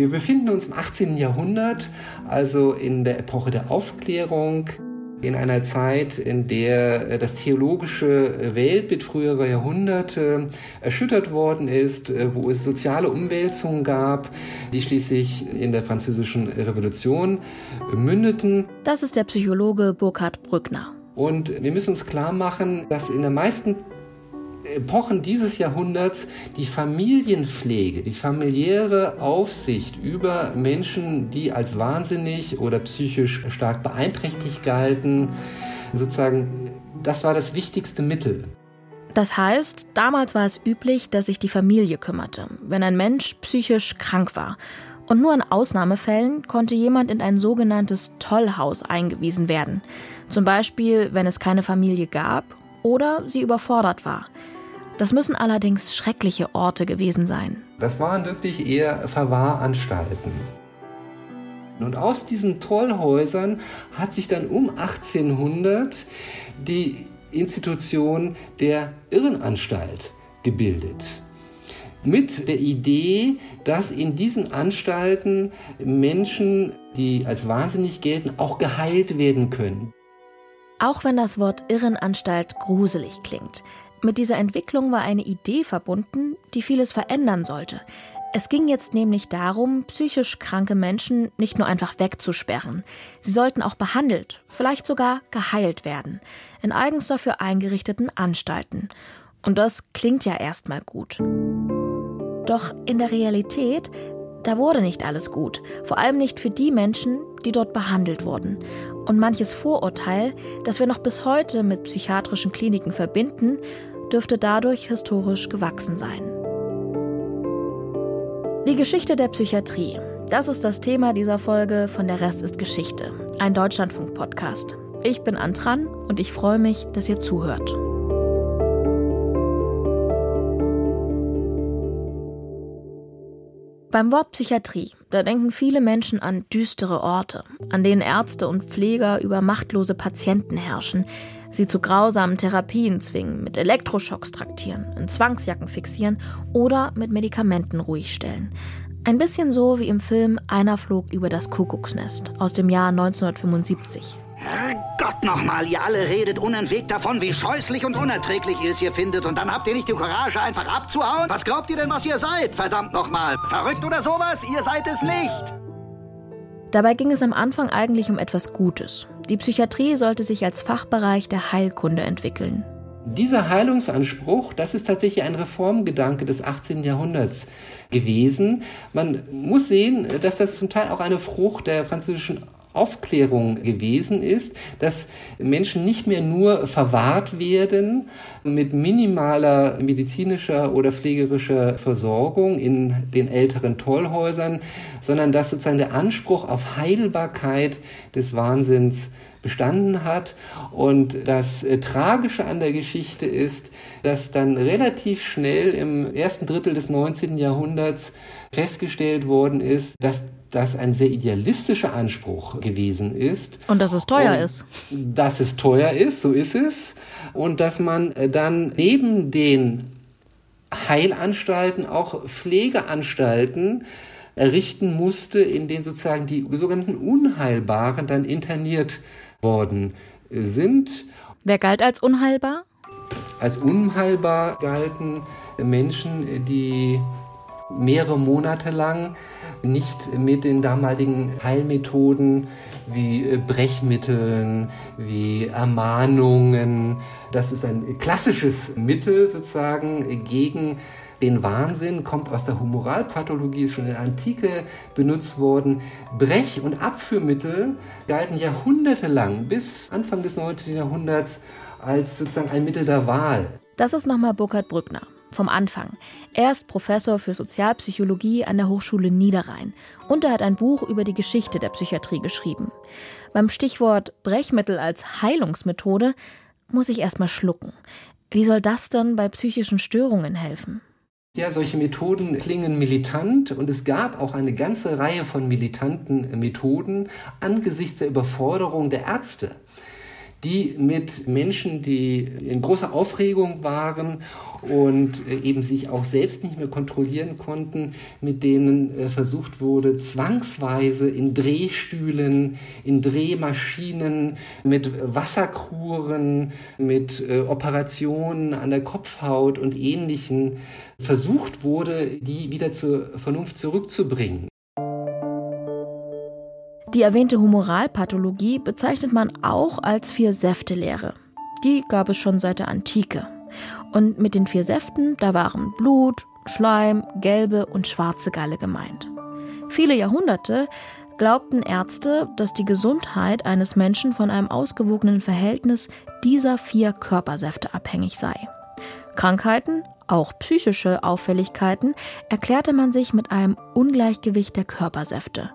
Wir befinden uns im 18. Jahrhundert, also in der Epoche der Aufklärung, in einer Zeit, in der äh, das theologische Weltbild früherer Jahrhunderte erschüttert worden ist, äh, wo es soziale Umwälzungen gab, die schließlich in der französischen Revolution mündeten. Das ist der Psychologe Burkhard Brückner. Und wir müssen uns klar machen, dass in den meisten Epochen dieses Jahrhunderts die Familienpflege, die familiäre Aufsicht über Menschen, die als wahnsinnig oder psychisch stark beeinträchtigt galten, sozusagen, das war das wichtigste Mittel. Das heißt, damals war es üblich, dass sich die Familie kümmerte, wenn ein Mensch psychisch krank war. Und nur in Ausnahmefällen konnte jemand in ein sogenanntes Tollhaus eingewiesen werden. Zum Beispiel, wenn es keine Familie gab oder sie überfordert war. Das müssen allerdings schreckliche Orte gewesen sein. Das waren wirklich eher Verwahranstalten. Und aus diesen Tollhäusern hat sich dann um 1800 die Institution der Irrenanstalt gebildet. Mit der Idee, dass in diesen Anstalten Menschen, die als wahnsinnig gelten, auch geheilt werden können. Auch wenn das Wort Irrenanstalt gruselig klingt, mit dieser Entwicklung war eine Idee verbunden, die vieles verändern sollte. Es ging jetzt nämlich darum, psychisch kranke Menschen nicht nur einfach wegzusperren. Sie sollten auch behandelt, vielleicht sogar geheilt werden, in eigens dafür eingerichteten Anstalten. Und das klingt ja erstmal gut. Doch in der Realität, da wurde nicht alles gut, vor allem nicht für die Menschen, die dort behandelt wurden. Und manches Vorurteil, das wir noch bis heute mit psychiatrischen Kliniken verbinden, dürfte dadurch historisch gewachsen sein. Die Geschichte der Psychiatrie. Das ist das Thema dieser Folge von Der Rest ist Geschichte, ein Deutschlandfunk-Podcast. Ich bin Antran und ich freue mich, dass ihr zuhört. Beim Wort Psychiatrie, da denken viele Menschen an düstere Orte, an denen Ärzte und Pfleger über machtlose Patienten herrschen, sie zu grausamen Therapien zwingen, mit Elektroschocks traktieren, in Zwangsjacken fixieren oder mit Medikamenten ruhig stellen. Ein bisschen so wie im Film Einer flog über das Kuckucksnest aus dem Jahr 1975. Herrgott nochmal, ihr alle redet unentwegt davon, wie scheußlich und unerträglich ihr es hier findet. Und dann habt ihr nicht die Courage, einfach abzuhauen? Was glaubt ihr denn, was ihr seid? Verdammt nochmal. Verrückt oder sowas? Ihr seid es nicht. Dabei ging es am Anfang eigentlich um etwas Gutes. Die Psychiatrie sollte sich als Fachbereich der Heilkunde entwickeln. Dieser Heilungsanspruch, das ist tatsächlich ein Reformgedanke des 18. Jahrhunderts gewesen. Man muss sehen, dass das zum Teil auch eine Frucht der französischen Aufklärung gewesen ist, dass Menschen nicht mehr nur verwahrt werden mit minimaler medizinischer oder pflegerischer Versorgung in den älteren Tollhäusern, sondern dass sozusagen der Anspruch auf Heilbarkeit des Wahnsinns bestanden hat. Und das äh, Tragische an der Geschichte ist, dass dann relativ schnell im ersten Drittel des 19. Jahrhunderts festgestellt worden ist, dass das ein sehr idealistischer Anspruch gewesen ist. Und dass es teuer und ist. Dass es teuer ist, so ist es. Und dass man äh, dann neben den Heilanstalten auch Pflegeanstalten errichten musste, in denen sozusagen die sogenannten Unheilbaren dann interniert worden sind. Wer galt als unheilbar? Als unheilbar galten Menschen, die mehrere Monate lang nicht mit den damaligen Heilmethoden wie äh, Brechmitteln, wie Ermahnungen. Das ist ein klassisches Mittel sozusagen gegen den Wahnsinn, kommt aus der Humoralpathologie, ist schon in der Antike benutzt worden. Brech- und Abführmittel galten jahrhundertelang bis Anfang des 19. Jahrhunderts als sozusagen ein Mittel der Wahl. Das ist nochmal Burkhard Brückner vom Anfang. Er ist Professor für Sozialpsychologie an der Hochschule Niederrhein und er hat ein Buch über die Geschichte der Psychiatrie geschrieben. Beim Stichwort Brechmittel als Heilungsmethode muss ich erstmal schlucken. Wie soll das denn bei psychischen Störungen helfen? Ja, solche Methoden klingen militant und es gab auch eine ganze Reihe von militanten Methoden angesichts der Überforderung der Ärzte die mit Menschen, die in großer Aufregung waren und äh, eben sich auch selbst nicht mehr kontrollieren konnten, mit denen äh, versucht wurde, zwangsweise in Drehstühlen, in Drehmaschinen, mit Wasserkuren, mit äh, Operationen an der Kopfhaut und ähnlichen versucht wurde, die wieder zur Vernunft zurückzubringen. Die erwähnte Humoralpathologie bezeichnet man auch als Vier-Säfte-Lehre. Die gab es schon seit der Antike. Und mit den vier Säften, da waren Blut, Schleim, gelbe und schwarze Galle gemeint. Viele Jahrhunderte glaubten Ärzte, dass die Gesundheit eines Menschen von einem ausgewogenen Verhältnis dieser vier Körpersäfte abhängig sei. Krankheiten, auch psychische Auffälligkeiten, erklärte man sich mit einem Ungleichgewicht der Körpersäfte.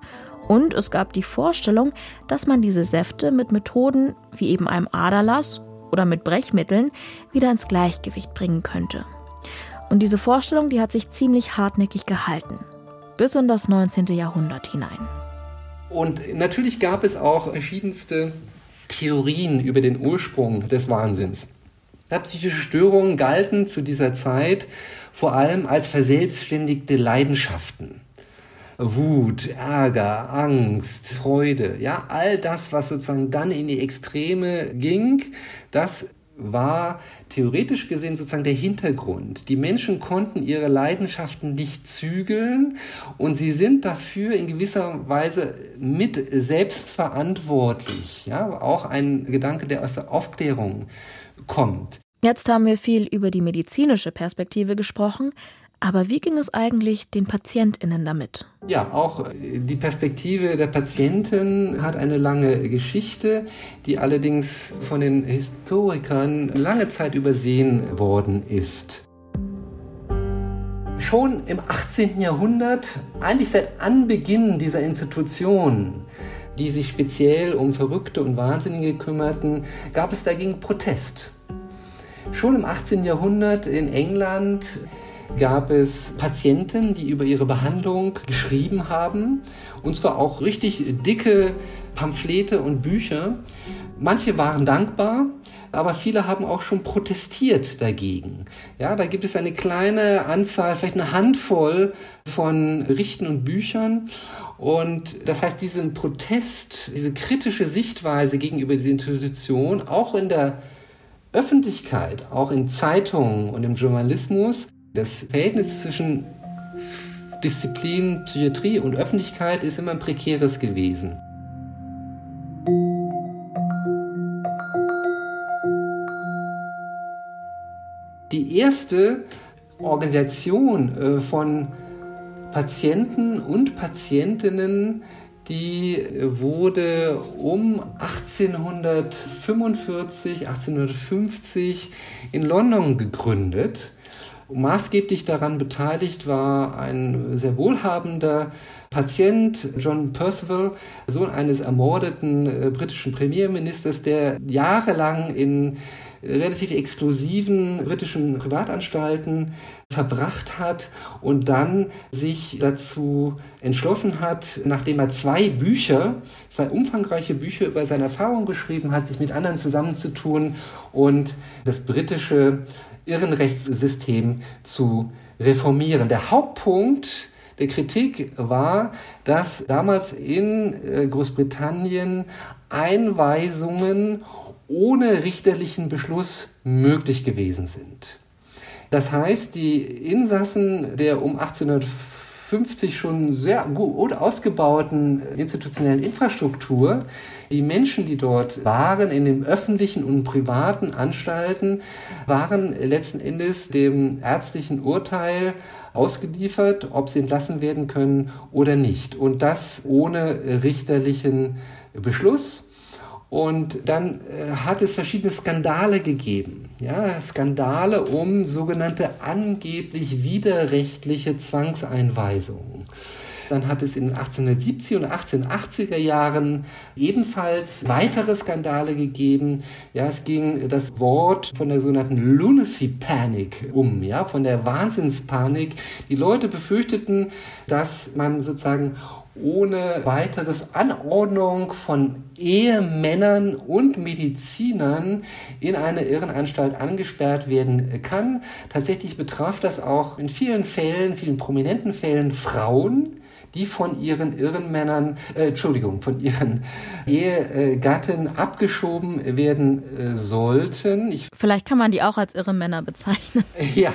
Und es gab die Vorstellung, dass man diese Säfte mit Methoden wie eben einem Aderlass oder mit Brechmitteln wieder ins Gleichgewicht bringen könnte. Und diese Vorstellung, die hat sich ziemlich hartnäckig gehalten, bis in das 19. Jahrhundert hinein. Und natürlich gab es auch verschiedenste Theorien über den Ursprung des Wahnsinns. Psychische Störungen galten zu dieser Zeit vor allem als verselbstständigte Leidenschaften. Wut, Ärger, Angst, Freude, ja, all das, was sozusagen dann in die Extreme ging, das war theoretisch gesehen sozusagen der Hintergrund. Die Menschen konnten ihre Leidenschaften nicht zügeln und sie sind dafür in gewisser Weise mit selbstverantwortlich. Ja, auch ein Gedanke, der aus der Aufklärung kommt. Jetzt haben wir viel über die medizinische Perspektive gesprochen. Aber wie ging es eigentlich den PatientInnen damit? Ja, auch die Perspektive der Patienten hat eine lange Geschichte, die allerdings von den Historikern lange Zeit übersehen worden ist. Schon im 18. Jahrhundert, eigentlich seit Anbeginn dieser Institution, die sich speziell um Verrückte und Wahnsinnige kümmerten, gab es dagegen Protest. Schon im 18. Jahrhundert in England gab es Patienten, die über ihre Behandlung geschrieben haben, und zwar auch richtig dicke Pamphlete und Bücher. Manche waren dankbar, aber viele haben auch schon protestiert dagegen. Ja, da gibt es eine kleine Anzahl, vielleicht eine Handvoll von Berichten und Büchern. Und das heißt, diesen Protest, diese kritische Sichtweise gegenüber dieser Institution, auch in der Öffentlichkeit, auch in Zeitungen und im Journalismus, das Verhältnis zwischen Disziplin, Psychiatrie und Öffentlichkeit ist immer ein prekäres gewesen. Die erste Organisation äh, von Patienten und Patientinnen, die wurde um 1845, 1850 in London gegründet. Maßgeblich daran beteiligt war ein sehr wohlhabender Patient, John Percival, Sohn eines ermordeten äh, britischen Premierministers, der jahrelang in relativ exklusiven britischen Privatanstalten verbracht hat und dann sich dazu entschlossen hat, nachdem er zwei Bücher, zwei umfangreiche Bücher über seine Erfahrungen geschrieben hat, sich mit anderen zusammenzutun und das britische Irrenrechtssystem zu reformieren. Der Hauptpunkt der Kritik war, dass damals in äh, Großbritannien Einweisungen ohne richterlichen Beschluss möglich gewesen sind. Das heißt, die Insassen der um 1850 schon sehr gut ausgebauten institutionellen Infrastruktur, die Menschen, die dort waren, in den öffentlichen und privaten Anstalten, waren letzten Endes dem ärztlichen Urteil ausgeliefert, ob sie entlassen werden können oder nicht. Und das ohne richterlichen Beschluss. Und dann äh, hat es verschiedene Skandale gegeben. Ja, Skandale um sogenannte angeblich widerrechtliche Zwangseinweisungen. Dann hat es in den 1870er und 1880er Jahren ebenfalls weitere Skandale gegeben. Ja, es ging das Wort von der sogenannten Lunacy Panic um, ja, von der Wahnsinnspanik. Die Leute befürchteten, dass man sozusagen ohne weiteres Anordnung von Ehemännern und Medizinern in eine Irrenanstalt angesperrt werden kann. Tatsächlich betraf das auch in vielen Fällen, vielen prominenten Fällen Frauen, die von ihren Irrenmännern, äh, Entschuldigung, von ihren Ehegatten abgeschoben werden äh, sollten. Ich Vielleicht kann man die auch als Irrenmänner bezeichnen. Ja,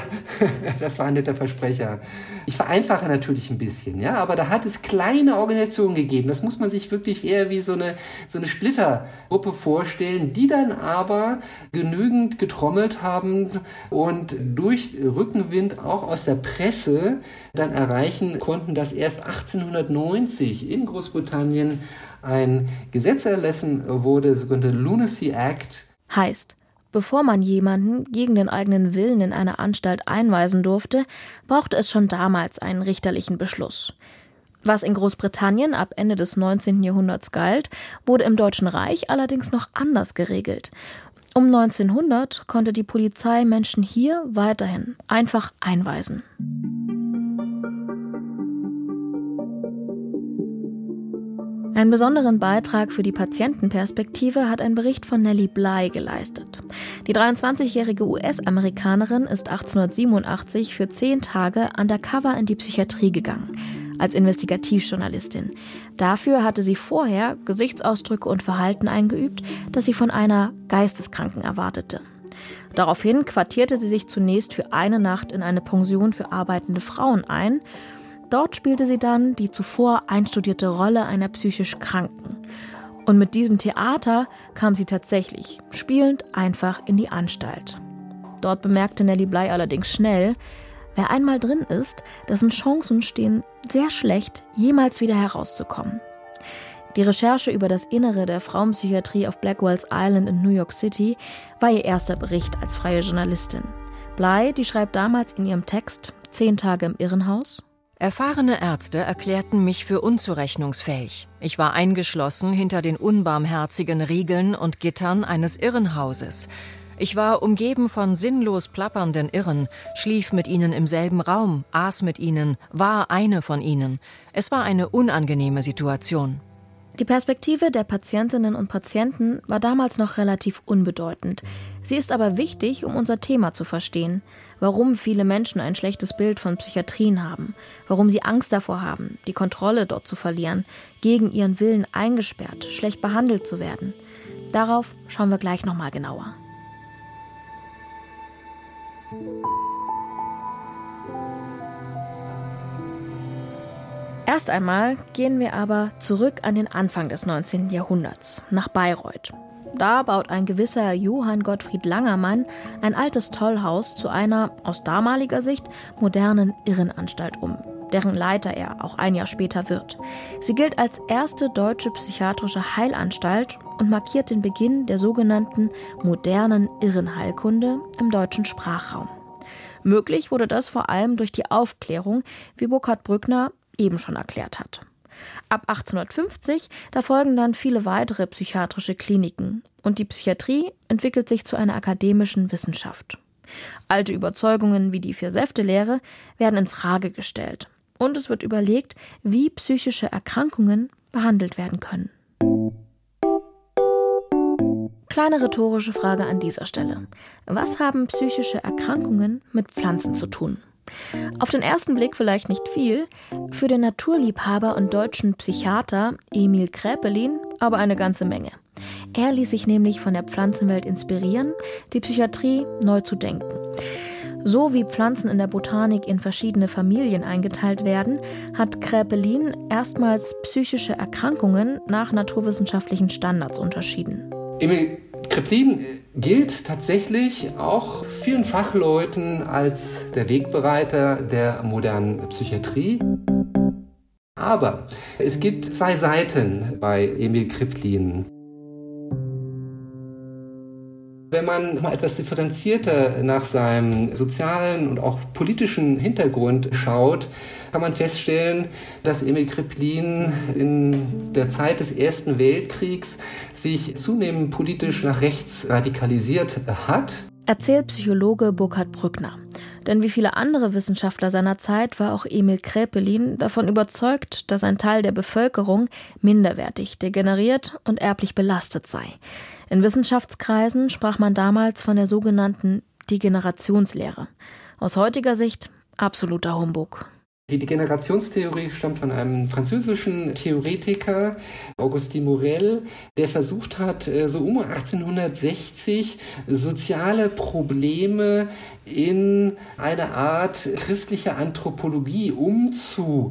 das war ein netter Versprecher. Ich vereinfache natürlich ein bisschen, ja, aber da hat es kleine Organisationen gegeben. Das muss man sich wirklich eher wie so eine, so eine Splittergruppe vorstellen, die dann aber genügend getrommelt haben und durch Rückenwind auch aus der Presse dann erreichen konnten, dass erst 1890 in Großbritannien ein Gesetz erlassen wurde, sogenannte Lunacy Act. Heißt, Bevor man jemanden gegen den eigenen Willen in eine Anstalt einweisen durfte, brauchte es schon damals einen richterlichen Beschluss. Was in Großbritannien ab Ende des 19. Jahrhunderts galt, wurde im Deutschen Reich allerdings noch anders geregelt. Um 1900 konnte die Polizei Menschen hier weiterhin einfach einweisen. Einen besonderen Beitrag für die Patientenperspektive hat ein Bericht von Nellie Bly geleistet. Die 23-jährige US-Amerikanerin ist 1887 für zehn Tage undercover in die Psychiatrie gegangen, als Investigativjournalistin. Dafür hatte sie vorher Gesichtsausdrücke und Verhalten eingeübt, das sie von einer Geisteskranken erwartete. Daraufhin quartierte sie sich zunächst für eine Nacht in eine Pension für arbeitende Frauen ein Dort spielte sie dann die zuvor einstudierte Rolle einer psychisch Kranken. Und mit diesem Theater kam sie tatsächlich spielend einfach in die Anstalt. Dort bemerkte Nellie Bly allerdings schnell, wer einmal drin ist, dessen Chancen stehen sehr schlecht, jemals wieder herauszukommen. Die Recherche über das Innere der Frauenpsychiatrie auf Blackwell's Island in New York City war ihr erster Bericht als freie Journalistin. Bly, die schreibt damals in ihrem Text Zehn Tage im Irrenhaus, Erfahrene Ärzte erklärten mich für unzurechnungsfähig. Ich war eingeschlossen hinter den unbarmherzigen Riegeln und Gittern eines Irrenhauses. Ich war umgeben von sinnlos plappernden Irren, schlief mit ihnen im selben Raum, aß mit ihnen, war eine von ihnen. Es war eine unangenehme Situation. Die Perspektive der Patientinnen und Patienten war damals noch relativ unbedeutend. Sie ist aber wichtig, um unser Thema zu verstehen warum viele Menschen ein schlechtes Bild von Psychiatrien haben, warum sie Angst davor haben, die Kontrolle dort zu verlieren, gegen ihren Willen eingesperrt, schlecht behandelt zu werden. Darauf schauen wir gleich nochmal genauer. Erst einmal gehen wir aber zurück an den Anfang des 19. Jahrhunderts, nach Bayreuth. Da baut ein gewisser Johann Gottfried Langermann ein altes Tollhaus zu einer, aus damaliger Sicht, modernen Irrenanstalt um, deren Leiter er auch ein Jahr später wird. Sie gilt als erste deutsche psychiatrische Heilanstalt und markiert den Beginn der sogenannten modernen Irrenheilkunde im deutschen Sprachraum. Möglich wurde das vor allem durch die Aufklärung, wie Burkhard Brückner eben schon erklärt hat. Ab 1850, da folgen dann viele weitere psychiatrische Kliniken und die Psychiatrie entwickelt sich zu einer akademischen Wissenschaft. Alte Überzeugungen wie die Vier-Säfte-Lehre werden in Frage gestellt und es wird überlegt, wie psychische Erkrankungen behandelt werden können. Kleine rhetorische Frage an dieser Stelle. Was haben psychische Erkrankungen mit Pflanzen zu tun? Auf den ersten Blick vielleicht nicht viel, für den Naturliebhaber und deutschen Psychiater Emil Kräpelin aber eine ganze Menge. Er ließ sich nämlich von der Pflanzenwelt inspirieren, die Psychiatrie neu zu denken. So wie Pflanzen in der Botanik in verschiedene Familien eingeteilt werden, hat Kräpelin erstmals psychische Erkrankungen nach naturwissenschaftlichen Standards unterschieden. Emil Kreplin gilt tatsächlich auch vielen Fachleuten als der Wegbereiter der modernen Psychiatrie. Aber es gibt zwei Seiten bei Emil Kriplin. Wenn man mal etwas differenzierter nach seinem sozialen und auch politischen Hintergrund schaut, kann man feststellen, dass Emil Kriplin in der Zeit des Ersten Weltkriegs sich zunehmend politisch nach rechts radikalisiert hat. Erzählt Psychologe Burkhard Brückner. Denn wie viele andere Wissenschaftler seiner Zeit war auch Emil Krepelin davon überzeugt, dass ein Teil der Bevölkerung minderwertig, degeneriert und erblich belastet sei. In Wissenschaftskreisen sprach man damals von der sogenannten Degenerationslehre. Aus heutiger Sicht absoluter Humbug. Die Degenerationstheorie stammt von einem französischen Theoretiker, Augustin Morel, der versucht hat, äh, so um 1860 soziale Probleme in eine Art christliche Anthropologie umzudenken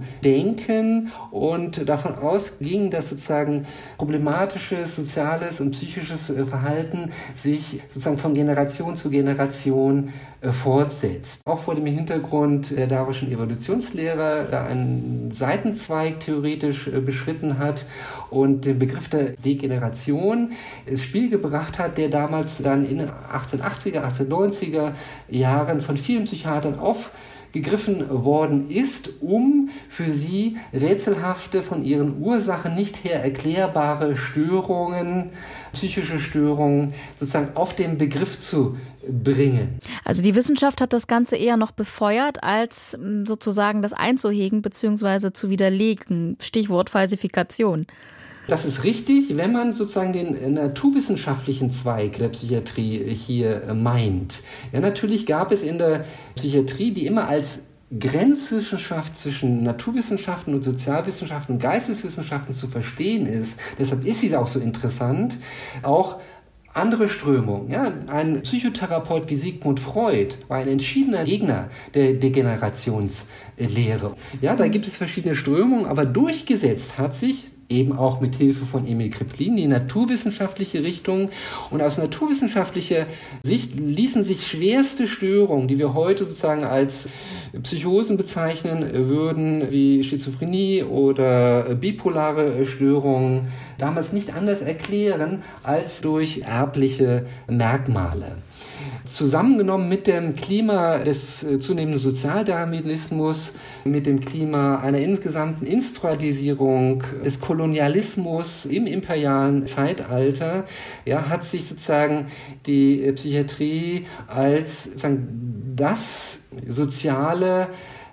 und davon ausging, dass sozusagen problematisches soziales und psychisches äh, Verhalten sich sozusagen von Generation zu Generation äh, fortsetzt. Auch vor dem Hintergrund der darwischen Evolutionslehre einen Seitenzweig theoretisch äh, beschritten hat und den Begriff der Degeneration ins Spiel gebracht hat, der damals dann in 1880er, 1890er Jahren von vielen Psychiatern aufgegriffen worden ist, um für sie rätselhafte, von ihren Ursachen nicht her erklärbare Störungen, psychische Störungen sozusagen auf den Begriff zu bringen. Also die Wissenschaft hat das Ganze eher noch befeuert, als hm, sozusagen das einzuhegen bzw. zu widerlegen. Stichwort Falsifikation. Das ist richtig, wenn man sozusagen den naturwissenschaftlichen Zweig der Psychiatrie hier meint. Ja, natürlich gab es in der Psychiatrie, die immer als Grenzwissenschaft zwischen Naturwissenschaften und Sozialwissenschaften und Geisteswissenschaften zu verstehen ist, deshalb ist sie auch so interessant, auch andere Strömungen. Ja, ein Psychotherapeut wie Sigmund Freud war ein entschiedener Gegner der Degenerationslehre. Ja, da gibt es verschiedene Strömungen, aber durchgesetzt hat sich eben auch mit Hilfe von Emil Kriplin die naturwissenschaftliche Richtung. Und aus naturwissenschaftlicher Sicht ließen sich schwerste Störungen, die wir heute sozusagen als Psychosen bezeichnen würden, wie Schizophrenie oder bipolare Störungen, damals nicht anders erklären als durch erbliche Merkmale. Zusammengenommen mit dem Klima des äh, zunehmenden Sozialdarwinismus, mit dem Klima einer insgesamten Instrualisierung des Kolonialismus im imperialen Zeitalter, ja, hat sich sozusagen die äh, Psychiatrie als sozusagen das soziale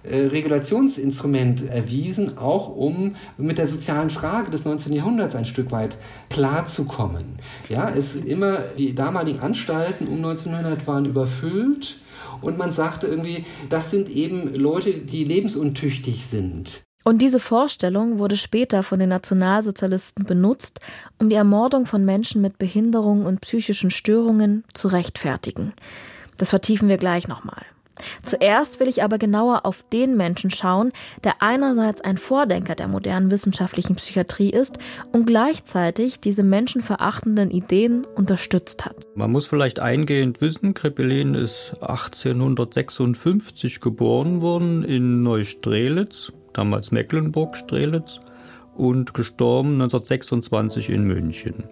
äh, Regulationsinstrument erwiesen, auch um mit der sozialen Frage des 19. Jahrhunderts ein Stück weit klarzukommen. Ja, es sind immer die damaligen Anstalten um 1900 waren überfüllt und man sagte irgendwie, das sind eben Leute, die lebensuntüchtig sind. Und diese Vorstellung wurde später von den Nationalsozialisten benutzt, um die Ermordung von Menschen mit Behinderungen und psychischen Störungen zu rechtfertigen. Das vertiefen wir gleich nochmal. Zuerst will ich aber genauer auf den Menschen schauen, der einerseits ein Vordenker der modernen wissenschaftlichen Psychiatrie ist und gleichzeitig diese menschenverachtenden Ideen unterstützt hat. Man muss vielleicht eingehend wissen, Krepelin ist 1856 geboren worden in Neustrelitz, damals Mecklenburg-Strelitz, und gestorben 1926 in München.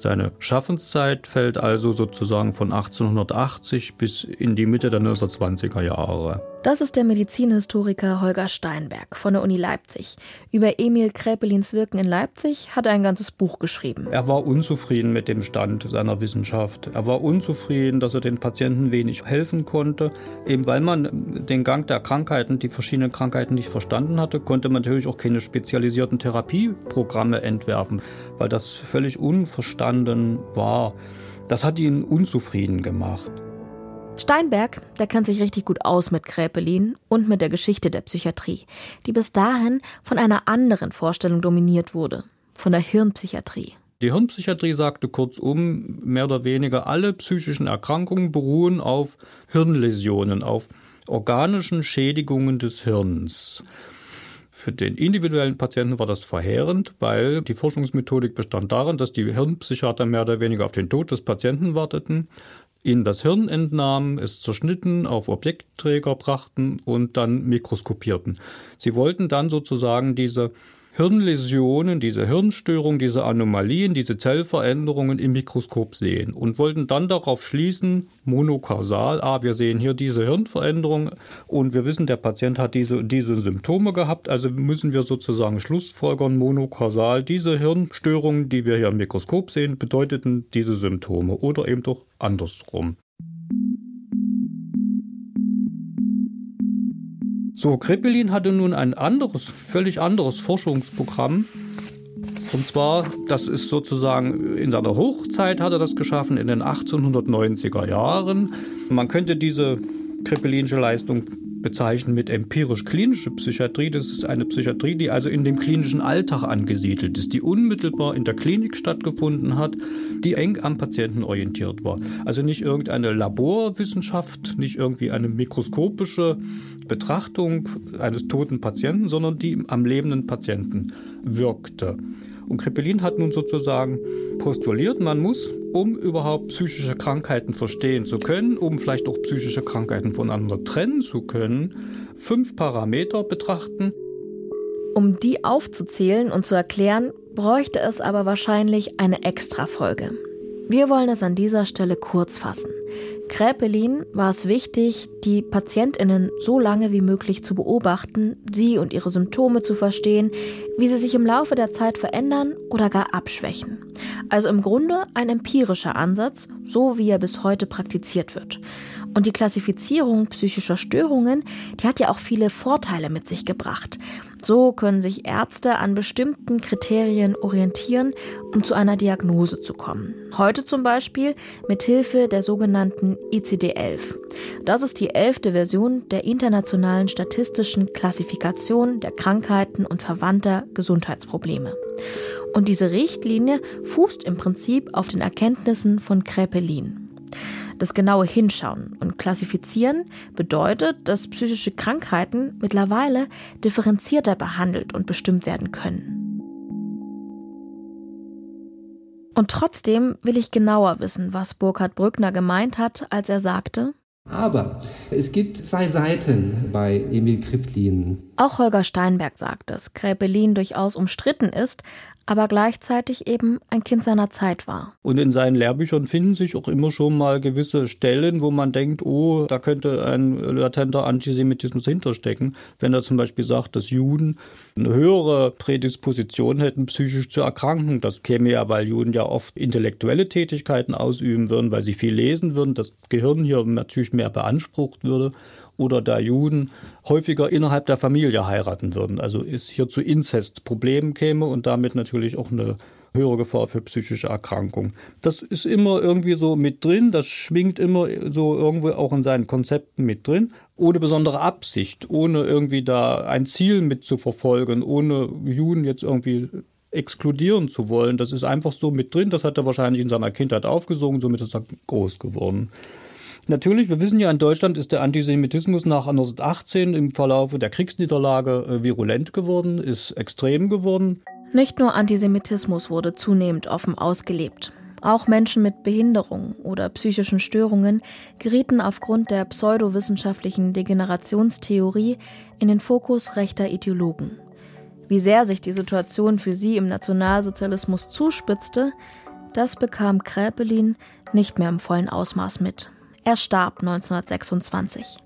Seine Schaffenszeit fällt also sozusagen von 1880 bis in die Mitte der 1920er Jahre. Das ist der Medizinhistoriker Holger Steinberg von der Uni Leipzig. Über Emil Kräpelins Wirken in Leipzig hat er ein ganzes Buch geschrieben. Er war unzufrieden mit dem Stand seiner Wissenschaft. Er war unzufrieden, dass er den Patienten wenig helfen konnte. Eben weil man den Gang der Krankheiten, die verschiedenen Krankheiten nicht verstanden hatte, konnte man natürlich auch keine spezialisierten Therapieprogramme entwerfen, weil das völlig unverstanden war. Das hat ihn unzufrieden gemacht. Steinberg, der kennt sich richtig gut aus mit Kräpelin und mit der Geschichte der Psychiatrie, die bis dahin von einer anderen Vorstellung dominiert wurde, von der Hirnpsychiatrie. Die Hirnpsychiatrie sagte kurzum, mehr oder weniger alle psychischen Erkrankungen beruhen auf Hirnläsionen, auf organischen Schädigungen des Hirns. Für den individuellen Patienten war das verheerend, weil die Forschungsmethodik bestand darin, dass die Hirnpsychiater mehr oder weniger auf den Tod des Patienten warteten ihnen das Hirn entnahmen, es zerschnitten, auf Objektträger brachten und dann mikroskopierten. Sie wollten dann sozusagen diese Hirnläsionen, diese Hirnstörungen, diese Anomalien, diese Zellveränderungen im Mikroskop sehen und wollten dann darauf schließen, monokausal, ah, wir sehen hier diese Hirnveränderung und wir wissen, der Patient hat diese, diese Symptome gehabt, also müssen wir sozusagen schlussfolgern, monokausal, diese Hirnstörungen, die wir hier im Mikroskop sehen, bedeuteten diese Symptome oder eben doch andersrum. So, Krepelin hatte nun ein anderes, völlig anderes Forschungsprogramm. Und zwar, das ist sozusagen in seiner Hochzeit hat er das geschaffen in den 1890er Jahren. Man könnte diese Kreppelinsche Leistung bezeichnen mit empirisch-klinische Psychiatrie. Das ist eine Psychiatrie, die also in dem klinischen Alltag angesiedelt ist, die unmittelbar in der Klinik stattgefunden hat, die eng am Patienten orientiert war. Also nicht irgendeine Laborwissenschaft, nicht irgendwie eine mikroskopische Betrachtung eines toten Patienten, sondern die am lebenden Patienten wirkte. Und Kreppelin hat nun sozusagen postuliert, man muss, um überhaupt psychische Krankheiten verstehen zu können, um vielleicht auch psychische Krankheiten voneinander trennen zu können, fünf Parameter betrachten. Um die aufzuzählen und zu erklären, bräuchte es aber wahrscheinlich eine Extrafolge. Wir wollen es an dieser Stelle kurz fassen. Kräpelin war es wichtig, die PatientInnen so lange wie möglich zu beobachten, sie und ihre Symptome zu verstehen, wie sie sich im Laufe der Zeit verändern oder gar abschwächen. Also im Grunde ein empirischer Ansatz, so wie er bis heute praktiziert wird. Und die Klassifizierung psychischer Störungen, die hat ja auch viele Vorteile mit sich gebracht. So können sich Ärzte an bestimmten Kriterien orientieren, um zu einer Diagnose zu kommen. Heute zum Beispiel mit Hilfe der sogenannten ICD-11. Das ist die elfte Version der internationalen statistischen Klassifikation der Krankheiten und verwandter Gesundheitsprobleme. Und diese Richtlinie fußt im Prinzip auf den Erkenntnissen von Krepelin. Das genaue Hinschauen und Klassifizieren bedeutet, dass psychische Krankheiten mittlerweile differenzierter behandelt und bestimmt werden können. Und trotzdem will ich genauer wissen, was Burkhard Brückner gemeint hat, als er sagte, aber es gibt zwei Seiten bei Emil Kriplin. Auch Holger Steinberg sagt, dass Krepelin durchaus umstritten ist, aber gleichzeitig eben ein Kind seiner Zeit war. Und in seinen Lehrbüchern finden sich auch immer schon mal gewisse Stellen, wo man denkt, oh, da könnte ein latenter Antisemitismus hinterstecken. Wenn er zum Beispiel sagt, dass Juden eine höhere Prädisposition hätten, psychisch zu erkranken. Das käme ja, weil Juden ja oft intellektuelle Tätigkeiten ausüben würden, weil sie viel lesen würden, das Gehirn hier natürlich mehr beansprucht würde oder da Juden häufiger innerhalb der Familie heiraten würden. Also es hier zu Inzestproblemen käme und damit natürlich auch eine höhere Gefahr für psychische Erkrankungen. Das ist immer irgendwie so mit drin, das schwingt immer so irgendwo auch in seinen Konzepten mit drin, ohne besondere Absicht, ohne irgendwie da ein Ziel mit zu verfolgen, ohne Juden jetzt irgendwie exkludieren zu wollen. Das ist einfach so mit drin, das hat er wahrscheinlich in seiner Kindheit aufgesogen, somit ist er groß geworden. Natürlich, wir wissen ja, in Deutschland ist der Antisemitismus nach 1918 im Verlauf der Kriegsniederlage äh, virulent geworden, ist extrem geworden. Nicht nur Antisemitismus wurde zunehmend offen ausgelebt. Auch Menschen mit Behinderung oder psychischen Störungen gerieten aufgrund der pseudowissenschaftlichen Degenerationstheorie in den Fokus rechter Ideologen. Wie sehr sich die Situation für sie im Nationalsozialismus zuspitzte, das bekam Kräpelin nicht mehr im vollen Ausmaß mit. Er starb 1926.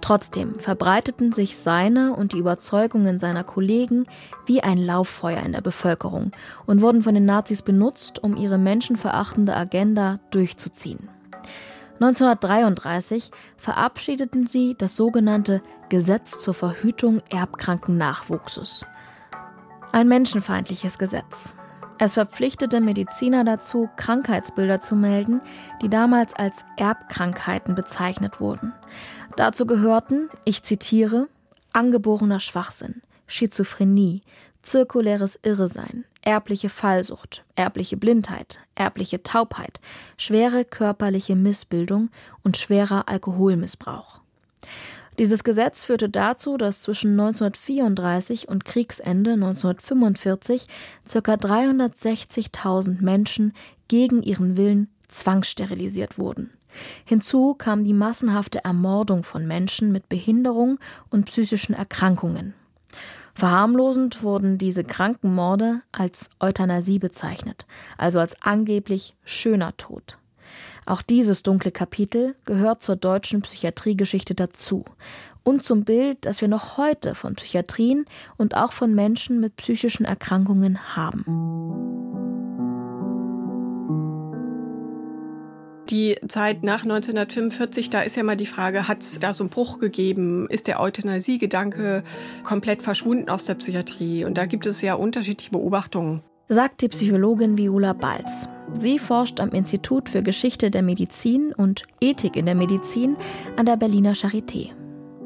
Trotzdem verbreiteten sich seine und die Überzeugungen seiner Kollegen wie ein Lauffeuer in der Bevölkerung und wurden von den Nazis benutzt, um ihre menschenverachtende Agenda durchzuziehen. 1933 verabschiedeten sie das sogenannte Gesetz zur Verhütung erbkranken Nachwuchses. Ein menschenfeindliches Gesetz, es verpflichtete Mediziner dazu, Krankheitsbilder zu melden, die damals als Erbkrankheiten bezeichnet wurden. Dazu gehörten, ich zitiere, angeborener Schwachsinn, Schizophrenie, zirkuläres Irresein, erbliche Fallsucht, erbliche Blindheit, erbliche Taubheit, schwere körperliche Missbildung und schwerer Alkoholmissbrauch. Dieses Gesetz führte dazu, dass zwischen 1934 und Kriegsende 1945 ca. 360.000 Menschen gegen ihren Willen zwangssterilisiert wurden. Hinzu kam die massenhafte Ermordung von Menschen mit Behinderung und psychischen Erkrankungen. Verharmlosend wurden diese Krankenmorde als Euthanasie bezeichnet, also als angeblich schöner Tod. Auch dieses dunkle Kapitel gehört zur deutschen Psychiatriegeschichte dazu und zum Bild, das wir noch heute von Psychiatrien und auch von Menschen mit psychischen Erkrankungen haben. Die Zeit nach 1945, da ist ja mal die Frage, hat es da so einen Bruch gegeben? Ist der Euthanasie-Gedanke komplett verschwunden aus der Psychiatrie? Und da gibt es ja unterschiedliche Beobachtungen. Sagt die Psychologin Viola Balz. Sie forscht am Institut für Geschichte der Medizin und Ethik in der Medizin an der Berliner Charité.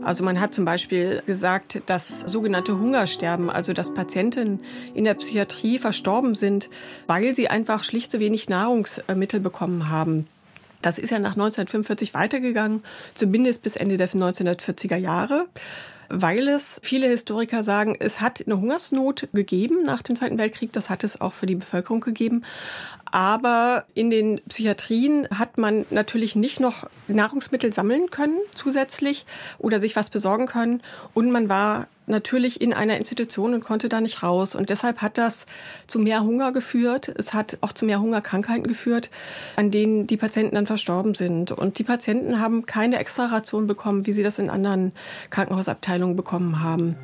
Also man hat zum Beispiel gesagt, dass sogenannte Hungersterben, also dass Patienten in der Psychiatrie verstorben sind, weil sie einfach schlicht zu wenig Nahrungsmittel bekommen haben. Das ist ja nach 1945 weitergegangen, zumindest bis Ende der 1940er Jahre weil es viele Historiker sagen, es hat eine Hungersnot gegeben nach dem Zweiten Weltkrieg, das hat es auch für die Bevölkerung gegeben. Aber in den Psychiatrien hat man natürlich nicht noch Nahrungsmittel sammeln können zusätzlich oder sich was besorgen können. Und man war natürlich in einer Institution und konnte da nicht raus. Und deshalb hat das zu mehr Hunger geführt. Es hat auch zu mehr Hungerkrankheiten geführt, an denen die Patienten dann verstorben sind. Und die Patienten haben keine Extraration bekommen, wie sie das in anderen Krankenhausabteilungen bekommen haben.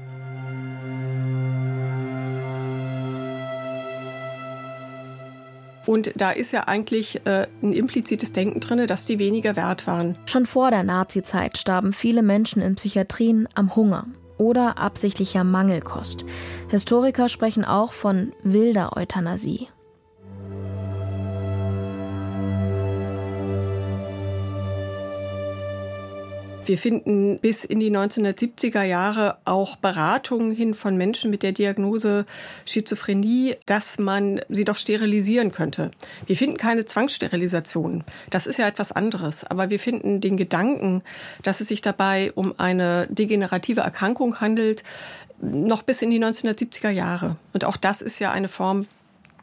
Und da ist ja eigentlich äh, ein implizites Denken drin, dass die weniger wert waren. Schon vor der Nazizeit starben viele Menschen in Psychiatrien am Hunger oder absichtlicher Mangelkost. Historiker sprechen auch von wilder Euthanasie. Wir finden bis in die 1970er Jahre auch Beratungen hin von Menschen mit der Diagnose Schizophrenie, dass man sie doch sterilisieren könnte. Wir finden keine Zwangssterilisation. Das ist ja etwas anderes. Aber wir finden den Gedanken, dass es sich dabei um eine degenerative Erkrankung handelt, noch bis in die 1970er Jahre. Und auch das ist ja eine Form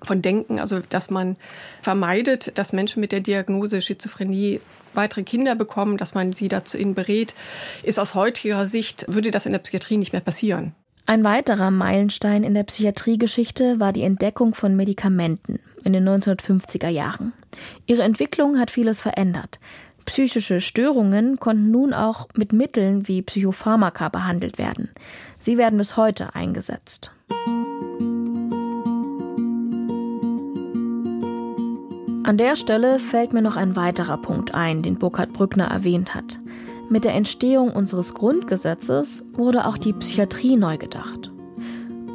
von Denken, also dass man vermeidet, dass Menschen mit der Diagnose Schizophrenie weitere Kinder bekommen, dass man sie dazu in berät, ist aus heutiger Sicht, würde das in der Psychiatrie nicht mehr passieren. Ein weiterer Meilenstein in der Psychiatriegeschichte war die Entdeckung von Medikamenten in den 1950er Jahren. Ihre Entwicklung hat vieles verändert. Psychische Störungen konnten nun auch mit Mitteln wie Psychopharmaka behandelt werden. Sie werden bis heute eingesetzt. An der Stelle fällt mir noch ein weiterer Punkt ein, den Burkhard Brückner erwähnt hat. Mit der Entstehung unseres Grundgesetzes wurde auch die Psychiatrie neu gedacht.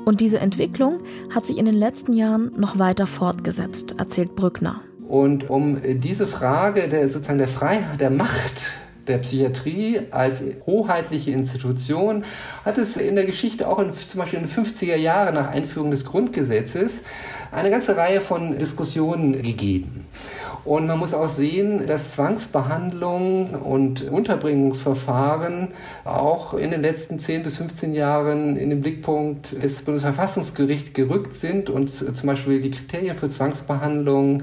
Und diese Entwicklung hat sich in den letzten Jahren noch weiter fortgesetzt, erzählt Brückner. Und um diese Frage der sozusagen der Freiheit, der Macht der Psychiatrie als hoheitliche Institution hat es in der Geschichte auch in, zum Beispiel in den 50er Jahren nach Einführung des Grundgesetzes eine ganze Reihe von Diskussionen gegeben. Und man muss auch sehen, dass Zwangsbehandlung und Unterbringungsverfahren auch in den letzten 10 bis 15 Jahren in den Blickpunkt des Bundesverfassungsgerichts gerückt sind und zum Beispiel die Kriterien für Zwangsbehandlung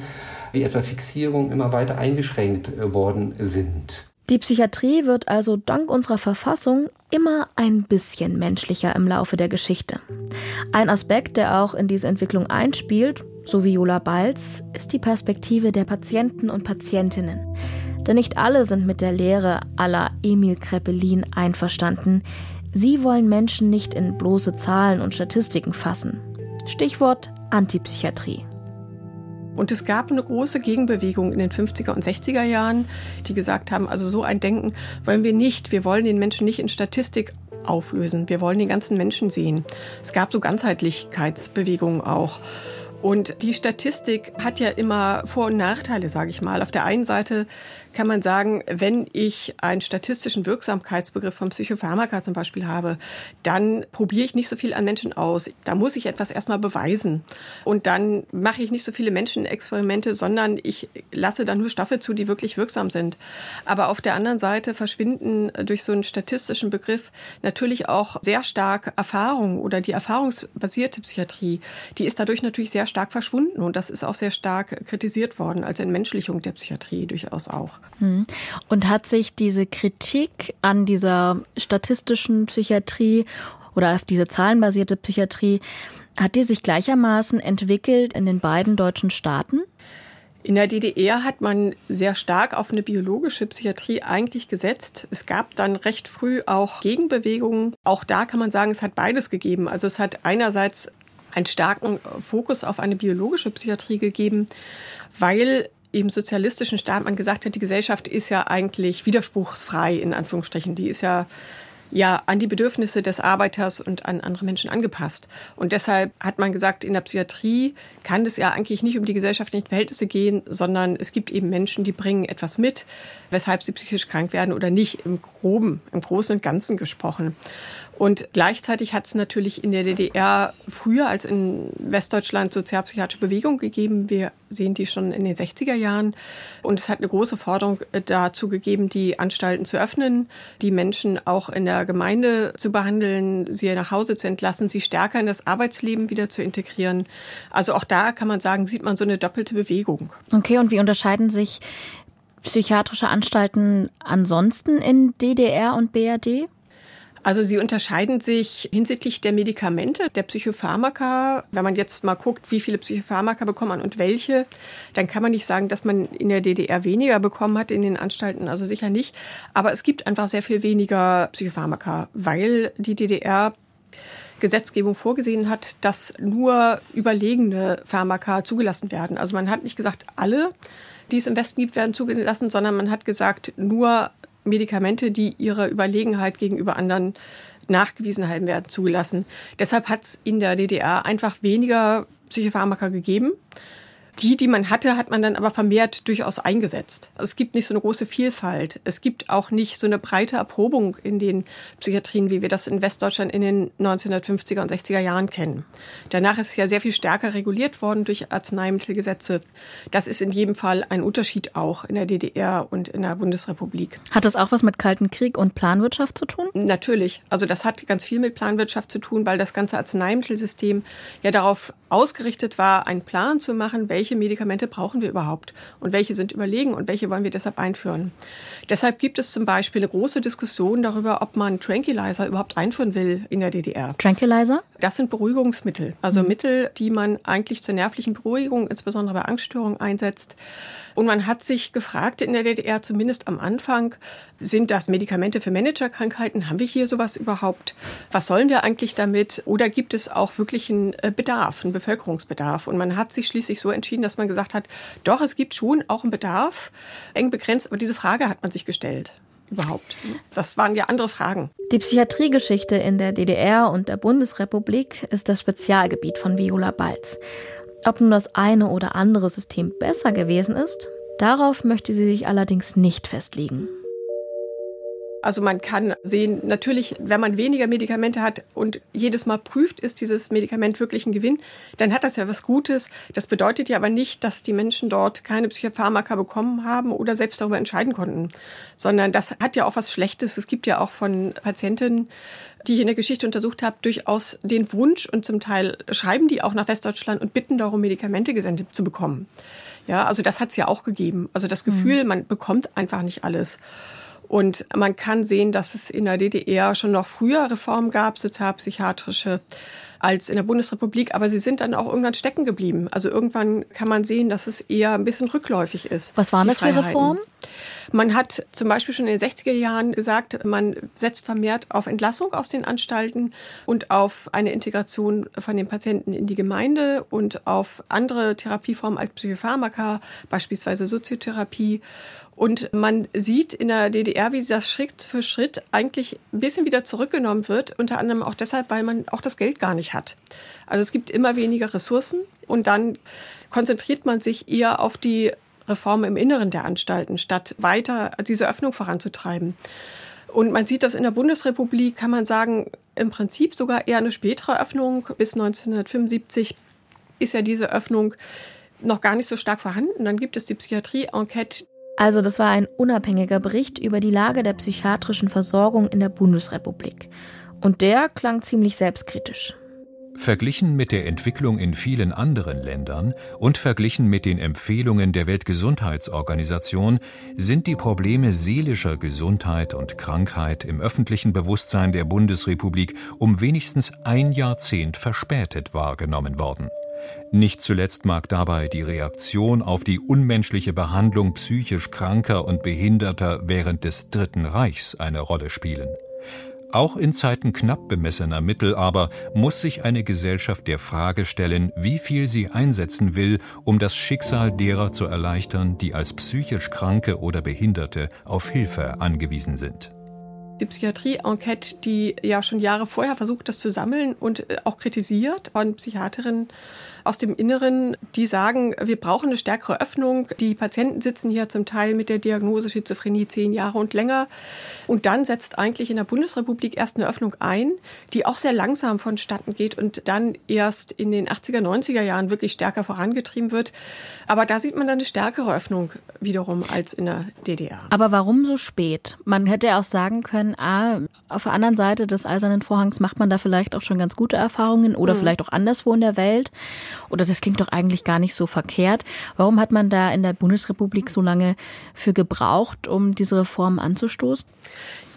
wie etwa Fixierung immer weiter eingeschränkt worden sind. Die Psychiatrie wird also dank unserer Verfassung immer ein bisschen menschlicher im Laufe der Geschichte. Ein Aspekt, der auch in diese Entwicklung einspielt, so wie Jola Balz, ist die Perspektive der Patienten und Patientinnen. Denn nicht alle sind mit der Lehre aller Emil Kreppelin einverstanden. Sie wollen Menschen nicht in bloße Zahlen und Statistiken fassen. Stichwort Antipsychiatrie. Und es gab eine große Gegenbewegung in den 50er und 60er Jahren, die gesagt haben, also so ein Denken wollen wir nicht. Wir wollen den Menschen nicht in Statistik auflösen. Wir wollen den ganzen Menschen sehen. Es gab so Ganzheitlichkeitsbewegungen auch. Und die Statistik hat ja immer Vor- und Nachteile, sage ich mal. Auf der einen Seite kann man sagen, wenn ich einen statistischen Wirksamkeitsbegriff von Psychopharmaka zum Beispiel habe, dann probiere ich nicht so viel an Menschen aus. Da muss ich etwas erstmal beweisen. Und dann mache ich nicht so viele Menschenexperimente, sondern ich lasse dann nur Stoffe zu, die wirklich wirksam sind. Aber auf der anderen Seite verschwinden durch so einen statistischen Begriff natürlich auch sehr stark Erfahrung oder die erfahrungsbasierte Psychiatrie. Die ist dadurch natürlich sehr stark verschwunden und das ist auch sehr stark kritisiert worden als Entmenschlichung der Psychiatrie durchaus auch. Hm. Und hat sich diese Kritik an dieser statistischen Psychiatrie oder auf diese zahlenbasierte Psychiatrie, hat die sich gleichermaßen entwickelt in den beiden deutschen Staaten? In der DDR hat man sehr stark auf eine biologische Psychiatrie eigentlich gesetzt. Es gab dann recht früh auch Gegenbewegungen. Auch da kann man sagen, es hat beides gegeben. Also es hat einerseits einen starken Fokus auf eine biologische Psychiatrie gegeben, weil im sozialistischen Staat man gesagt hat, die Gesellschaft ist ja eigentlich widerspruchsfrei, in Anführungsstrichen. Die ist ja ja an die Bedürfnisse des Arbeiters und an andere Menschen angepasst. Und deshalb hat man gesagt, in der Psychiatrie kann es ja eigentlich nicht um die gesellschaftlichen Verhältnisse gehen, sondern es gibt eben Menschen, die bringen etwas mit, weshalb sie psychisch krank werden oder nicht, im Groben, im Großen und Ganzen gesprochen. Und gleichzeitig hat es natürlich in der DDR früher als in Westdeutschland sozialpsychiatrische Bewegung gegeben. Wir sehen die schon in den 60er Jahren. Und es hat eine große Forderung äh, dazu gegeben, die Anstalten zu öffnen, die Menschen auch in der Gemeinde zu behandeln, sie nach Hause zu entlassen, sie stärker in das Arbeitsleben wieder zu integrieren. Also auch da kann man sagen, sieht man so eine doppelte Bewegung. Okay, und wie unterscheiden sich psychiatrische Anstalten ansonsten in DDR und BRD? Also sie unterscheiden sich hinsichtlich der Medikamente, der Psychopharmaka. Wenn man jetzt mal guckt, wie viele Psychopharmaka bekommt man und welche, dann kann man nicht sagen, dass man in der DDR weniger bekommen hat in den Anstalten. Also sicher nicht. Aber es gibt einfach sehr viel weniger Psychopharmaka, weil die DDR Gesetzgebung vorgesehen hat, dass nur überlegene Pharmaka zugelassen werden. Also man hat nicht gesagt, alle, die es im Westen gibt, werden zugelassen, sondern man hat gesagt, nur Medikamente, die ihrer Überlegenheit gegenüber anderen nachgewiesen haben, werden zugelassen. Deshalb hat es in der DDR einfach weniger Psychopharmaka gegeben. Die, die man hatte, hat man dann aber vermehrt durchaus eingesetzt. Also es gibt nicht so eine große Vielfalt. Es gibt auch nicht so eine breite Erprobung in den Psychiatrien, wie wir das in Westdeutschland in den 1950er und 60er Jahren kennen. Danach ist ja sehr viel stärker reguliert worden durch Arzneimittelgesetze. Das ist in jedem Fall ein Unterschied auch in der DDR und in der Bundesrepublik. Hat das auch was mit Kalten Krieg und Planwirtschaft zu tun? Natürlich. Also das hat ganz viel mit Planwirtschaft zu tun, weil das ganze Arzneimittelsystem ja darauf ausgerichtet war, einen Plan zu machen, welche Medikamente brauchen wir überhaupt und welche sind überlegen und welche wollen wir deshalb einführen. Deshalb gibt es zum Beispiel eine große Diskussion darüber, ob man Tranquilizer überhaupt einführen will in der DDR. Tranquilizer? Das sind Beruhigungsmittel, also mhm. Mittel, die man eigentlich zur nervlichen Beruhigung, insbesondere bei Angststörungen einsetzt. Und man hat sich gefragt in der DDR, zumindest am Anfang, sind das Medikamente für Managerkrankheiten? Haben wir hier sowas überhaupt? Was sollen wir eigentlich damit? Oder gibt es auch wirklich einen äh, Bedarf, einen Bevölkerungsbedarf? Und man hat sich schließlich so entschieden, dass man gesagt hat, doch, es gibt schon auch einen Bedarf, eng begrenzt, aber diese Frage hat man sich gestellt überhaupt? Das waren ja andere Fragen. Die Psychiatriegeschichte in der DDR und der Bundesrepublik ist das Spezialgebiet von Viola Balz. Ob nun das eine oder andere System besser gewesen ist, darauf möchte sie sich allerdings nicht festlegen. Also man kann sehen, natürlich, wenn man weniger Medikamente hat und jedes Mal prüft, ist dieses Medikament wirklich ein Gewinn, dann hat das ja was Gutes. Das bedeutet ja aber nicht, dass die Menschen dort keine Psychopharmaka bekommen haben oder selbst darüber entscheiden konnten, sondern das hat ja auch was Schlechtes. Es gibt ja auch von Patientinnen, die ich in der Geschichte untersucht habe, durchaus den Wunsch und zum Teil schreiben die auch nach Westdeutschland und bitten darum, Medikamente gesendet zu bekommen. Ja, also das hat es ja auch gegeben. Also das Gefühl, mhm. man bekommt einfach nicht alles. Und man kann sehen, dass es in der DDR schon noch früher Reformen gab, sozialpsychiatrische, als in der Bundesrepublik, aber sie sind dann auch irgendwann stecken geblieben. Also irgendwann kann man sehen, dass es eher ein bisschen rückläufig ist. Was waren das für Reformen? Man hat zum Beispiel schon in den 60er Jahren gesagt, man setzt vermehrt auf Entlassung aus den Anstalten und auf eine Integration von den Patienten in die Gemeinde und auf andere Therapieformen als Psychopharmaka, beispielsweise Soziotherapie. Und man sieht in der DDR, wie das Schritt für Schritt eigentlich ein bisschen wieder zurückgenommen wird, unter anderem auch deshalb, weil man auch das Geld gar nicht hat. Also es gibt immer weniger Ressourcen und dann konzentriert man sich eher auf die Reform im Inneren der Anstalten, statt weiter diese Öffnung voranzutreiben. Und man sieht das in der Bundesrepublik, kann man sagen, im Prinzip sogar eher eine spätere Öffnung. Bis 1975 ist ja diese Öffnung noch gar nicht so stark vorhanden. Dann gibt es die Psychiatrie-Enquete. Also das war ein unabhängiger Bericht über die Lage der psychiatrischen Versorgung in der Bundesrepublik. Und der klang ziemlich selbstkritisch. Verglichen mit der Entwicklung in vielen anderen Ländern und verglichen mit den Empfehlungen der Weltgesundheitsorganisation sind die Probleme seelischer Gesundheit und Krankheit im öffentlichen Bewusstsein der Bundesrepublik um wenigstens ein Jahrzehnt verspätet wahrgenommen worden. Nicht zuletzt mag dabei die Reaktion auf die unmenschliche Behandlung psychisch Kranker und Behinderter während des Dritten Reichs eine Rolle spielen. Auch in Zeiten knapp bemessener Mittel aber muss sich eine Gesellschaft der Frage stellen, wie viel sie einsetzen will, um das Schicksal derer zu erleichtern, die als psychisch Kranke oder Behinderte auf Hilfe angewiesen sind. Die Psychiatrie-Enquete, die ja schon Jahre vorher versucht, das zu sammeln und äh, auch kritisiert von Psychiaterinnen aus dem Inneren, die sagen, wir brauchen eine stärkere Öffnung. Die Patienten sitzen hier zum Teil mit der Diagnose Schizophrenie zehn Jahre und länger. Und dann setzt eigentlich in der Bundesrepublik erst eine Öffnung ein, die auch sehr langsam vonstatten geht und dann erst in den 80er, 90er Jahren wirklich stärker vorangetrieben wird. Aber da sieht man dann eine stärkere Öffnung wiederum als in der DDR. Aber warum so spät? Man hätte ja auch sagen können, ah, auf der anderen Seite des Eisernen Vorhangs macht man da vielleicht auch schon ganz gute Erfahrungen oder mhm. vielleicht auch anderswo in der Welt. Oder das klingt doch eigentlich gar nicht so verkehrt. Warum hat man da in der Bundesrepublik so lange für gebraucht, um diese Reform anzustoßen?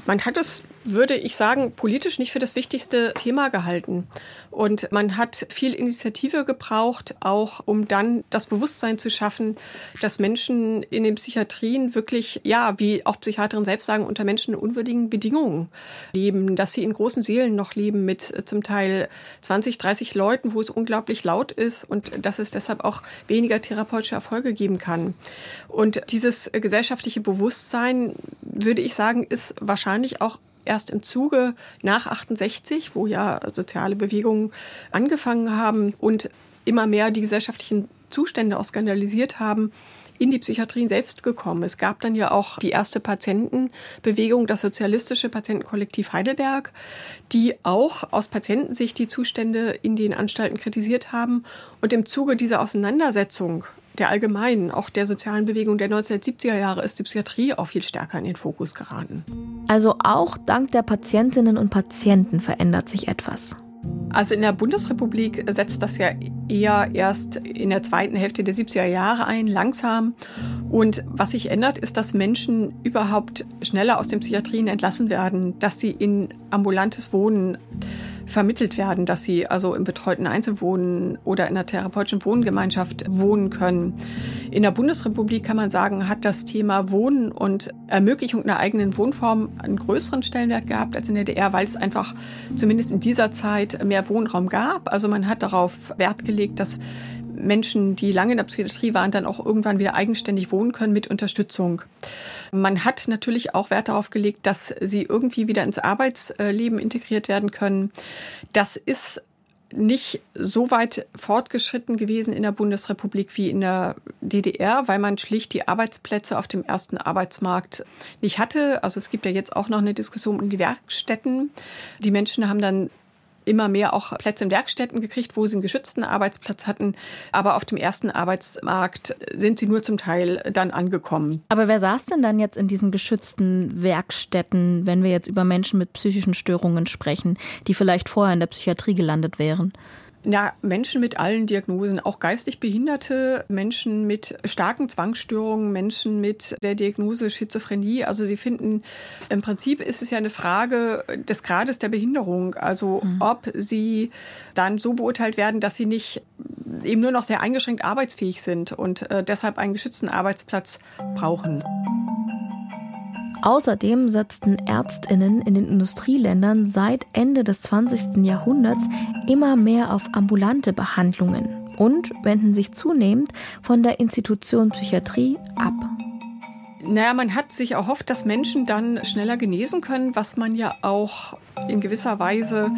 Man hat es, würde ich sagen, politisch nicht für das wichtigste Thema gehalten. Und man hat viel Initiative gebraucht, auch um dann das Bewusstsein zu schaffen, dass Menschen in den Psychiatrien wirklich, ja, wie auch Psychiaterinnen selbst sagen, unter Menschen in unwürdigen Bedingungen leben, dass sie in großen Seelen noch leben mit zum Teil 20, 30 Leuten, wo es unglaublich laut ist und dass es deshalb auch weniger therapeutische Erfolge geben kann. Und dieses gesellschaftliche Bewusstsein, würde ich sagen, ist wahrscheinlich auch erst im Zuge nach 68, wo ja soziale Bewegungen angefangen haben und immer mehr die gesellschaftlichen Zustände auch skandalisiert haben, in die Psychiatrien selbst gekommen. Es gab dann ja auch die erste Patientenbewegung, das sozialistische Patientenkollektiv Heidelberg, die auch aus Patientensicht die Zustände in den Anstalten kritisiert haben. Und im Zuge dieser Auseinandersetzung der allgemeinen, auch der sozialen Bewegung der 1970er Jahre ist die Psychiatrie auch viel stärker in den Fokus geraten. Also auch dank der Patientinnen und Patienten verändert sich etwas. Also in der Bundesrepublik setzt das ja eher erst in der zweiten Hälfte der 70er Jahre ein, langsam. Und was sich ändert, ist, dass Menschen überhaupt schneller aus den Psychiatrien entlassen werden, dass sie in ambulantes Wohnen vermittelt werden, dass sie also im betreuten Einzelwohnen oder in einer therapeutischen Wohngemeinschaft wohnen können. In der Bundesrepublik kann man sagen, hat das Thema Wohnen und Ermöglichung einer eigenen Wohnform einen größeren Stellenwert gehabt als in der DDR, weil es einfach zumindest in dieser Zeit mehr Wohnraum gab. Also man hat darauf Wert gelegt, dass Menschen, die lange in der Psychiatrie waren, dann auch irgendwann wieder eigenständig wohnen können mit Unterstützung. Man hat natürlich auch Wert darauf gelegt, dass sie irgendwie wieder ins Arbeitsleben integriert werden können. Das ist nicht so weit fortgeschritten gewesen in der Bundesrepublik wie in der DDR, weil man schlicht die Arbeitsplätze auf dem ersten Arbeitsmarkt nicht hatte. Also es gibt ja jetzt auch noch eine Diskussion um die Werkstätten. Die Menschen haben dann immer mehr auch Plätze in Werkstätten gekriegt, wo sie einen geschützten Arbeitsplatz hatten. Aber auf dem ersten Arbeitsmarkt sind sie nur zum Teil dann angekommen. Aber wer saß denn dann jetzt in diesen geschützten Werkstätten, wenn wir jetzt über Menschen mit psychischen Störungen sprechen, die vielleicht vorher in der Psychiatrie gelandet wären? Ja, Menschen mit allen Diagnosen, auch geistig Behinderte, Menschen mit starken Zwangsstörungen, Menschen mit der Diagnose Schizophrenie. Also Sie finden, im Prinzip ist es ja eine Frage des Grades der Behinderung. Also mhm. ob sie dann so beurteilt werden, dass sie nicht eben nur noch sehr eingeschränkt arbeitsfähig sind und äh, deshalb einen geschützten Arbeitsplatz brauchen. Außerdem setzten Ärztinnen in den Industrieländern seit Ende des 20. Jahrhunderts immer mehr auf ambulante Behandlungen und wenden sich zunehmend von der Institution Psychiatrie ab. Naja, man hat sich erhofft, dass Menschen dann schneller genesen können, was man ja auch in gewisser Weise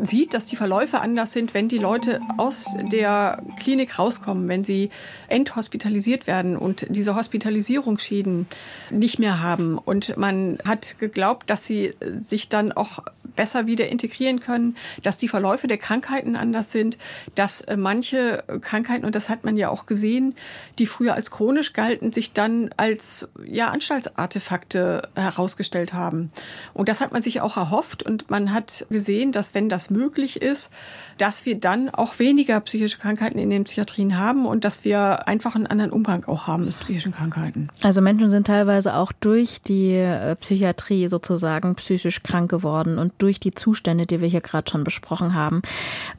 sieht, dass die Verläufe anders sind, wenn die Leute aus der Klinik rauskommen, wenn sie enthospitalisiert werden und diese Hospitalisierungsschäden nicht mehr haben. Und man hat geglaubt, dass sie sich dann auch besser wieder integrieren können, dass die Verläufe der Krankheiten anders sind, dass äh, manche Krankheiten, und das hat man ja auch gesehen, die früher als chronisch galten, sich dann als ja, Anstaltsartefakte herausgestellt haben. Und das hat man sich auch erhofft und man hat gesehen, dass wenn das möglich ist, dass wir dann auch weniger psychische Krankheiten in den Psychiatrien haben und dass wir einfach einen anderen Umgang auch haben mit psychischen Krankheiten. Also Menschen sind teilweise auch durch die äh, Psychiatrie sozusagen psychisch krank geworden und durch durch die Zustände, die wir hier gerade schon besprochen haben.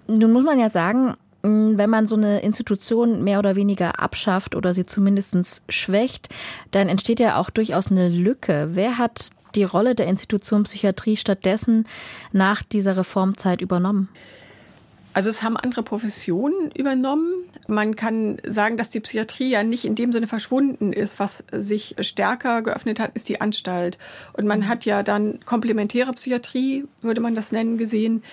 Nun muss man ja sagen, wenn man so eine Institution mehr oder weniger abschafft oder sie zumindest schwächt, dann entsteht ja auch durchaus eine Lücke. Wer hat die Rolle der Institution Psychiatrie stattdessen nach dieser Reformzeit übernommen? Also es haben andere Professionen übernommen. Man kann sagen, dass die Psychiatrie ja nicht in dem Sinne verschwunden ist. Was sich stärker geöffnet hat, ist die Anstalt. Und man hat ja dann komplementäre Psychiatrie, würde man das nennen, gesehen,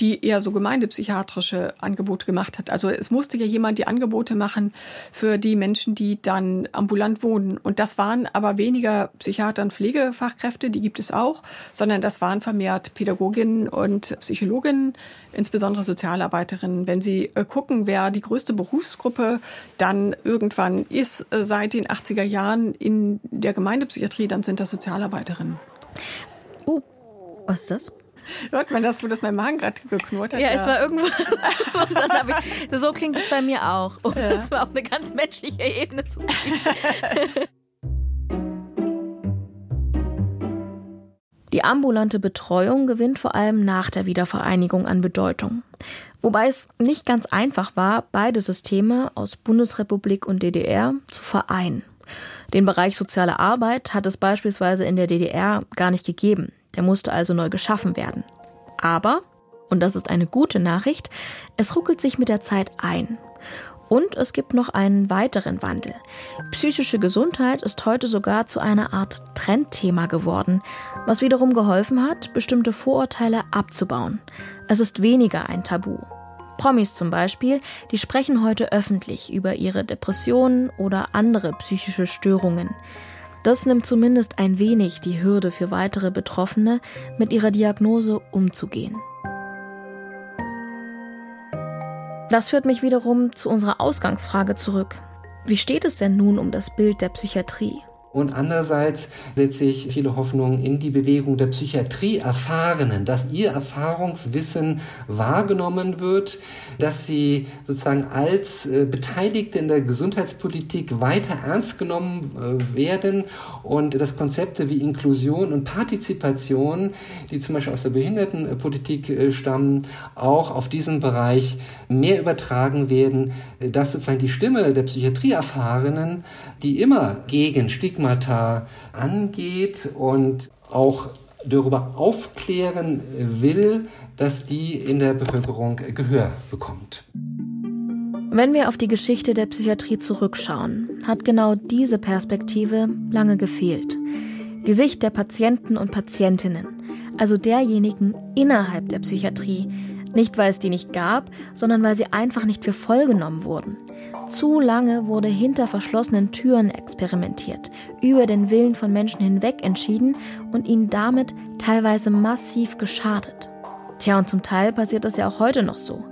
die eher so gemeindepsychiatrische Angebote gemacht hat. Also es musste ja jemand die Angebote machen für die Menschen, die dann ambulant wohnen. Und das waren aber weniger Psychiater und Pflegefachkräfte, die gibt es auch, sondern das waren vermehrt Pädagoginnen und Psychologinnen, insbesondere Sozialarbeiterinnen. Wenn Sie äh, gucken, wer die größte Berufsgruppe dann irgendwann ist äh, seit den 80er Jahren in der Gemeindepsychiatrie, dann sind das Sozialarbeiterinnen. Oh, was ist das? Hört man das, wo das mein Magen gerade geknurrt hat? Ja, ja, es war irgendwo. so, so, klingt es bei mir auch. Und ja. das war auf eine ganz menschliche Ebene Die ambulante Betreuung gewinnt vor allem nach der Wiedervereinigung an Bedeutung. Wobei es nicht ganz einfach war, beide Systeme aus Bundesrepublik und DDR zu vereinen. Den Bereich soziale Arbeit hat es beispielsweise in der DDR gar nicht gegeben. Der musste also neu geschaffen werden. Aber, und das ist eine gute Nachricht, es ruckelt sich mit der Zeit ein. Und es gibt noch einen weiteren Wandel. Psychische Gesundheit ist heute sogar zu einer Art Trendthema geworden, was wiederum geholfen hat, bestimmte Vorurteile abzubauen. Es ist weniger ein Tabu. Promis zum Beispiel, die sprechen heute öffentlich über ihre Depressionen oder andere psychische Störungen. Das nimmt zumindest ein wenig die Hürde für weitere Betroffene, mit ihrer Diagnose umzugehen. Das führt mich wiederum zu unserer Ausgangsfrage zurück. Wie steht es denn nun um das Bild der Psychiatrie? Und andererseits setze ich viele Hoffnungen in die Bewegung der Psychiatrie-Erfahrenen, dass ihr Erfahrungswissen wahrgenommen wird, dass sie sozusagen als äh, Beteiligte in der Gesundheitspolitik weiter ernst genommen äh, werden und dass Konzepte wie Inklusion und Partizipation, die zum Beispiel aus der Behindertenpolitik äh, stammen, auch auf diesen Bereich mehr übertragen werden, dass sozusagen die Stimme der Psychiatrieerfahrenen, die immer gegen Stigma Stigmata angeht und auch darüber aufklären will, dass die in der Bevölkerung Gehör bekommt. Wenn wir auf die Geschichte der Psychiatrie zurückschauen, hat genau diese Perspektive lange gefehlt. Die Sicht der Patienten und Patientinnen, also derjenigen innerhalb der Psychiatrie, nicht weil es die nicht gab, sondern weil sie einfach nicht für voll genommen wurden. Zu lange wurde hinter verschlossenen Türen experimentiert, über den Willen von Menschen hinweg entschieden und ihnen damit teilweise massiv geschadet. Tja, und zum Teil passiert das ja auch heute noch so.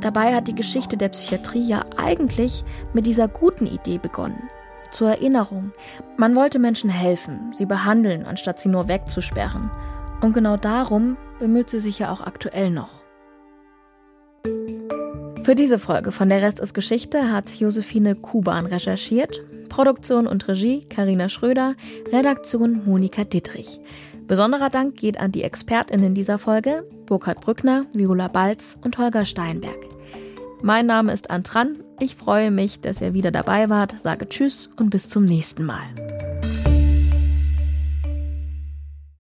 Dabei hat die Geschichte der Psychiatrie ja eigentlich mit dieser guten Idee begonnen. Zur Erinnerung, man wollte Menschen helfen, sie behandeln, anstatt sie nur wegzusperren. Und genau darum bemüht sie sich ja auch aktuell noch. Für diese Folge von Der Rest ist Geschichte hat Josephine Kuban recherchiert. Produktion und Regie Karina Schröder, Redaktion Monika Dittrich. Besonderer Dank geht an die ExpertInnen dieser Folge, Burkhard Brückner, Viola Balz und Holger Steinberg. Mein Name ist Antran. Ich freue mich, dass ihr wieder dabei wart, sage Tschüss und bis zum nächsten Mal.